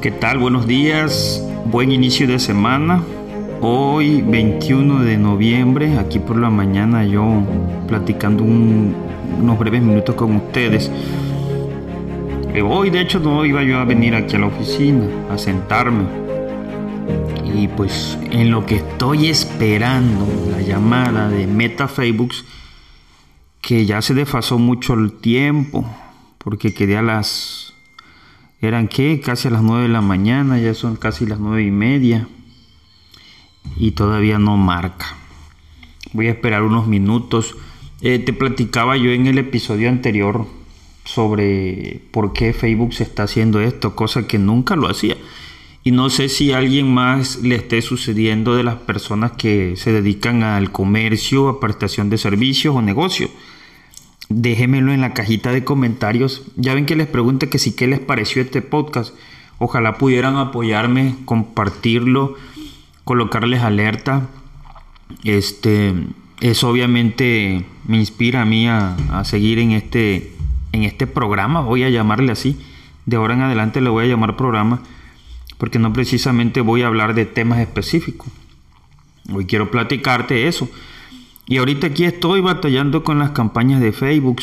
¿Qué tal? Buenos días, buen inicio de semana. Hoy 21 de noviembre, aquí por la mañana yo platicando unos breves minutos con ustedes. Eh, hoy de hecho no iba yo a venir aquí a la oficina a sentarme. Y pues en lo que estoy esperando la llamada de Meta que ya se desfasó mucho el tiempo, porque quedé a las eran que casi a las 9 de la mañana, ya son casi las 9 y media y todavía no marca. Voy a esperar unos minutos. Eh, te platicaba yo en el episodio anterior sobre por qué Facebook se está haciendo esto, cosa que nunca lo hacía. Y no sé si a alguien más le esté sucediendo de las personas que se dedican al comercio, a prestación de servicios o negocios déjenmelo en la cajita de comentarios. Ya ven que les pregunté que si qué les pareció este podcast. Ojalá pudieran apoyarme, compartirlo, colocarles alerta. Este, eso obviamente me inspira a mí a, seguir en este, en este programa, voy a llamarle así. De ahora en adelante le voy a llamar programa porque no precisamente voy a hablar de temas específicos. Hoy quiero platicarte eso y ahorita aquí estoy batallando con las campañas de Facebook.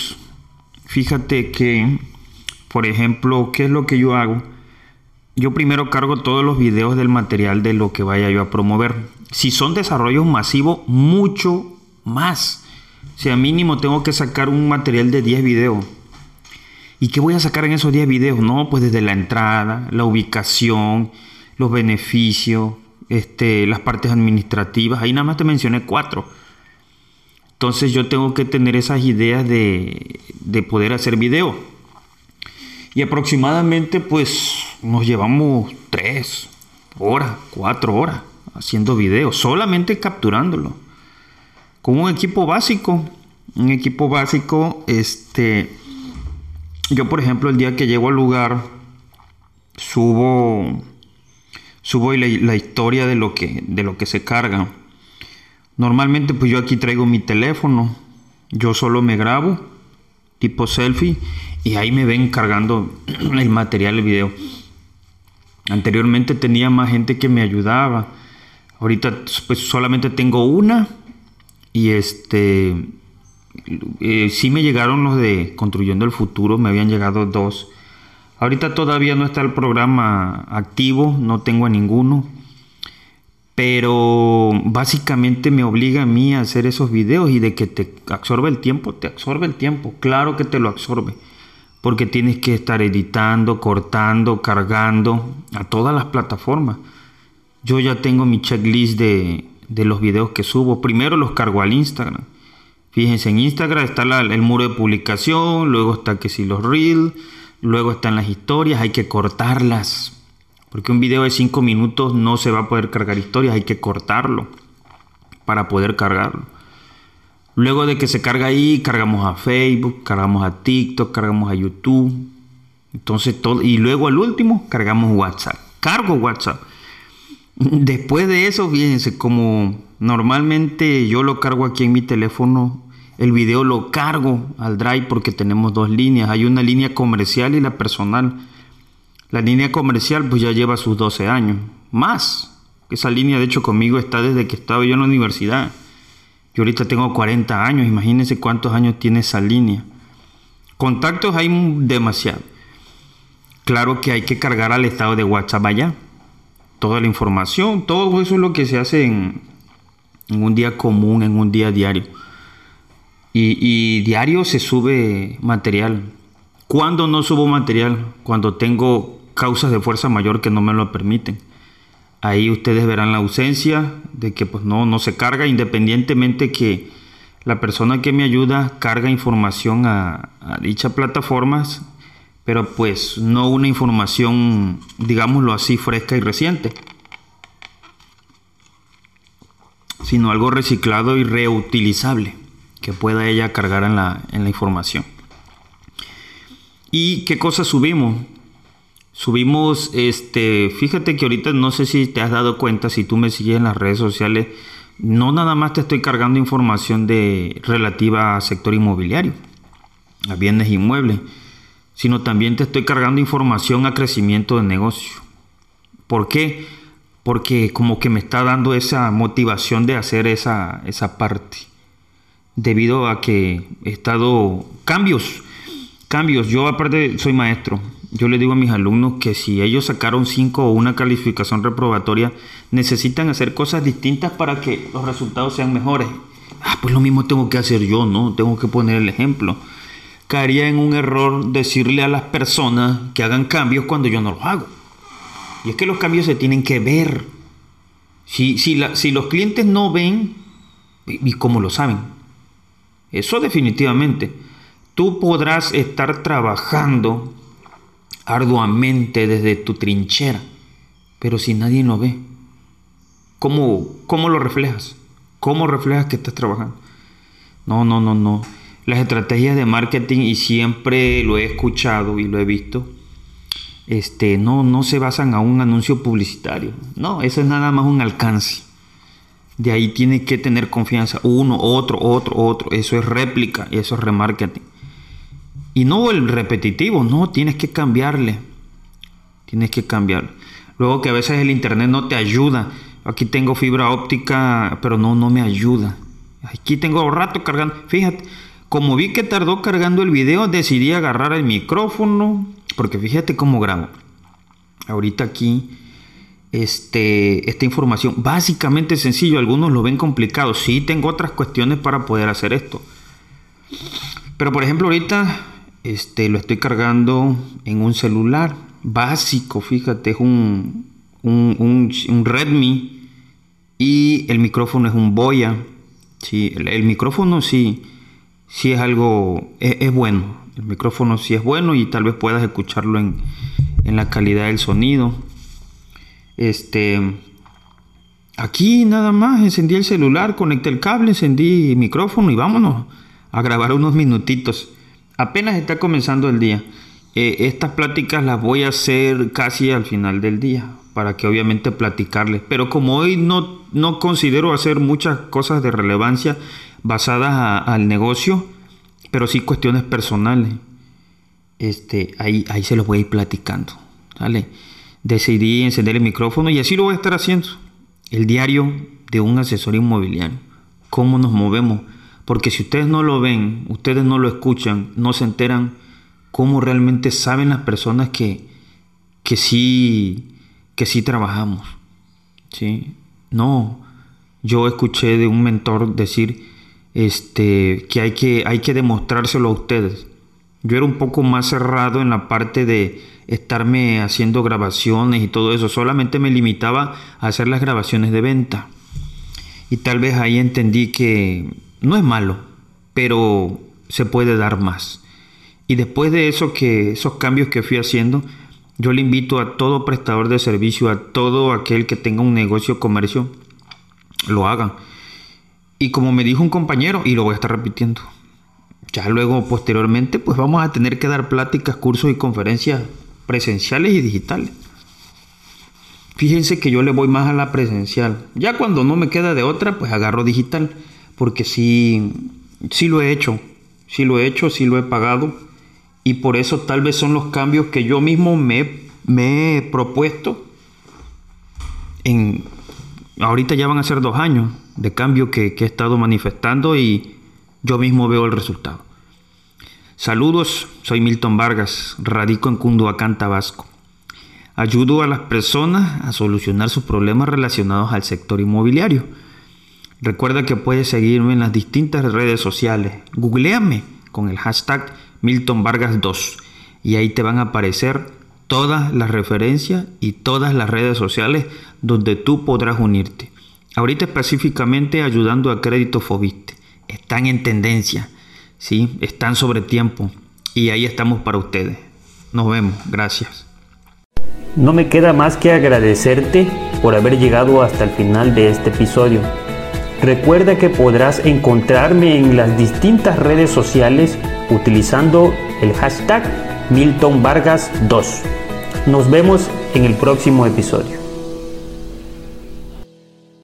Fíjate que, por ejemplo, ¿qué es lo que yo hago? Yo primero cargo todos los videos del material de lo que vaya yo a promover. Si son desarrollos masivos, mucho más. O sea, mínimo tengo que sacar un material de 10 videos. ¿Y qué voy a sacar en esos 10 videos? No, pues desde la entrada, la ubicación, los beneficios, este, las partes administrativas. Ahí nada más te mencioné cuatro. Entonces yo tengo que tener esas ideas de, poder hacer video. Y aproximadamente pues nos llevamos tres horas, cuatro horas haciendo video, solamente capturándolo. Con un equipo básico. Un equipo básico, este... Yo por ejemplo el día que llego al lugar subo subo la, la historia de lo que de lo que se carga Normalmente pues yo aquí traigo mi teléfono, yo solo me grabo, tipo selfie, y ahí me ven cargando el material, el video. Anteriormente tenía más gente que me ayudaba. Ahorita pues solamente tengo una y este eh, sí me llegaron los de Construyendo el Futuro, me habían llegado dos. Ahorita todavía no está el programa activo, no tengo a ninguno pero básicamente me obliga a mí a hacer esos videos y de que te absorbe el tiempo, te absorbe el tiempo, claro que te lo absorbe, porque tienes que estar editando, cortando, cargando a todas las plataformas. Yo ya tengo mi checklist de, los videos que subo, primero los cargo al Instagram. Fíjense, en Instagram está el muro de publicación, luego está que si los reels, luego están las historias, hay que cortarlas porque un video de 5 minutos no se va a poder cargar historias, hay que cortarlo para poder cargarlo. Luego de que se carga ahí, cargamos a Facebook, cargamos a TikTok, cargamos a YouTube. Entonces todo y luego al último cargamos WhatsApp. Cargo WhatsApp. Después de eso, fíjense, como normalmente yo lo cargo aquí en mi teléfono, el video lo cargo al Drive porque tenemos dos líneas. Hay una línea comercial y la personal. La línea comercial pues ya lleva sus 12 años, más. Esa línea de hecho conmigo está desde que estaba yo en la universidad. Yo ahorita tengo 40 años, imagínense cuántos años tiene esa línea. Contactos hay demasiado. Claro que hay que cargar al estado de WhatsApp allá. Toda la información, todo eso es lo que se hace en, un día común, en un día diario. Y, diario se sube material. ¿Cuándo no subo material? Cuando tengo causas de fuerza mayor que no me lo permiten. Ahí ustedes verán la ausencia de que pues no, no se carga independientemente que la persona que me ayuda carga información a, a dichas plataformas, pero pues no una información, digámoslo así, fresca y reciente, sino algo reciclado y reutilizable que pueda ella cargar en la, en la información. ¿Y qué cosas subimos? Subimos, este, fíjate que ahorita no sé si te has dado cuenta, si tú me sigues en las redes sociales, no nada más te estoy cargando información de relativa a sector inmobiliario. a bienes inmuebles, sino también te estoy cargando información a crecimiento de negocio. ¿Por qué? Porque como que me está dando esa motivación de hacer esa, esa parte. Debido a que he estado cambios, cambios. Yo aparte soy maestro. Yo le digo a mis alumnos que si ellos sacaron 5 o una calificación reprobatoria, necesitan hacer cosas distintas para que los resultados sean mejores. Ah, pues lo mismo tengo que hacer yo, ¿no? Tengo que poner el ejemplo. Caería en un error decirle a las personas que hagan cambios cuando yo no los hago. Y es que los cambios se tienen que ver. Si, si, si los clientes no ven, ¿y cómo lo saben? Eso definitivamente. Tú podrás estar trabajando arduamente desde tu trinchera, pero si nadie lo ve, ¿cómo, cómo lo reflejas? ¿Cómo reflejas que estás trabajando? No, no, no, no. Las estrategias de marketing, y siempre lo he escuchado y lo he visto, este, no, no se basan a un anuncio publicitario. No, eso es nada más un alcance. De ahí tiene que tener confianza. Uno, otro, otro, otro. Eso es réplica y eso es remarketing. Y no el repetitivo, no, tienes que cambiarle. Tienes que cambiar. Luego que a veces el internet no te ayuda. Aquí tengo fibra óptica, pero no, no me ayuda. Aquí tengo rato cargando. Fíjate, como vi que tardó cargando el video, decidí agarrar el micrófono. Porque fíjate cómo grabo. Ahorita aquí, este, esta información, básicamente sencillo. Algunos lo ven complicado. Sí, tengo otras cuestiones para poder hacer esto. Pero por ejemplo, ahorita este, lo estoy cargando en un celular básico. Fíjate, es un, un, un Redmi y el micrófono es un Boya. Sí, el, micrófono sí, sí es algo, es, bueno. El micrófono sí es bueno y tal vez puedas escucharlo en, en la calidad del sonido. Este, aquí nada más encendí el celular, conecté el cable, encendí el micrófono y vámonos a grabar unos minutitos. Apenas está comenzando el día. Eh, estas pláticas las voy a hacer casi al final del día para que obviamente platicarles. Pero como hoy no, no considero hacer muchas cosas de relevancia basadas al negocio, pero sí cuestiones personales, este, ahí, ahí se los voy a ir platicando. ¿vale? Decidí encender el micrófono y así lo voy a estar haciendo. El diario de un asesor inmobiliario. Cómo nos movemos. Porque si ustedes no lo ven, ustedes no lo escuchan, no se enteran cómo realmente saben las personas que, que sí que sí trabajamos. ¿sí? No, yo escuché de un mentor decir este, que, hay que hay que demostrárselo a ustedes. Yo era un poco más cerrado en la parte de estarme haciendo grabaciones y todo eso. Solamente me limitaba a hacer las grabaciones de venta. Y tal vez ahí entendí que no es malo, pero se puede dar más. Y después de eso que esos cambios que fui haciendo, yo le invito a todo prestador de servicio, a todo aquel que tenga un negocio comercio, lo hagan. Y como me dijo un compañero, y lo voy a estar repitiendo, ya luego posteriormente pues vamos a tener que dar pláticas, cursos y conferencias presenciales y digitales. Fíjense que yo le voy más a la presencial. Ya cuando no me queda de otra, pues agarro digital. Porque sí, sí lo he hecho. Sí lo he hecho, sí lo he pagado y por eso tal vez son los cambios que yo mismo me, me he propuesto. En, ahorita ya van a ser dos años de cambio que, que he estado manifestando y yo mismo veo el resultado. Saludos, soy Milton Vargas, radico en Cunduacán, Tabasco. Ayudo a las personas a solucionar sus problemas relacionados al sector inmobiliario. Recuerda que puedes seguirme en las distintas redes sociales. Googleame con el hashtag Milton Vargas 2 y ahí te van a aparecer todas las referencias y todas las redes sociales donde tú podrás unirte. Ahorita específicamente ayudando a Crédito Fobiste. Están en tendencia, ¿sí? están sobre tiempo y ahí estamos para ustedes. Nos vemos, gracias. No me queda más que agradecerte por haber llegado hasta el final de este episodio. Recuerda que podrás encontrarme en las distintas redes sociales utilizando el hashtag Milton Vargas 2. Nos vemos en el próximo episodio.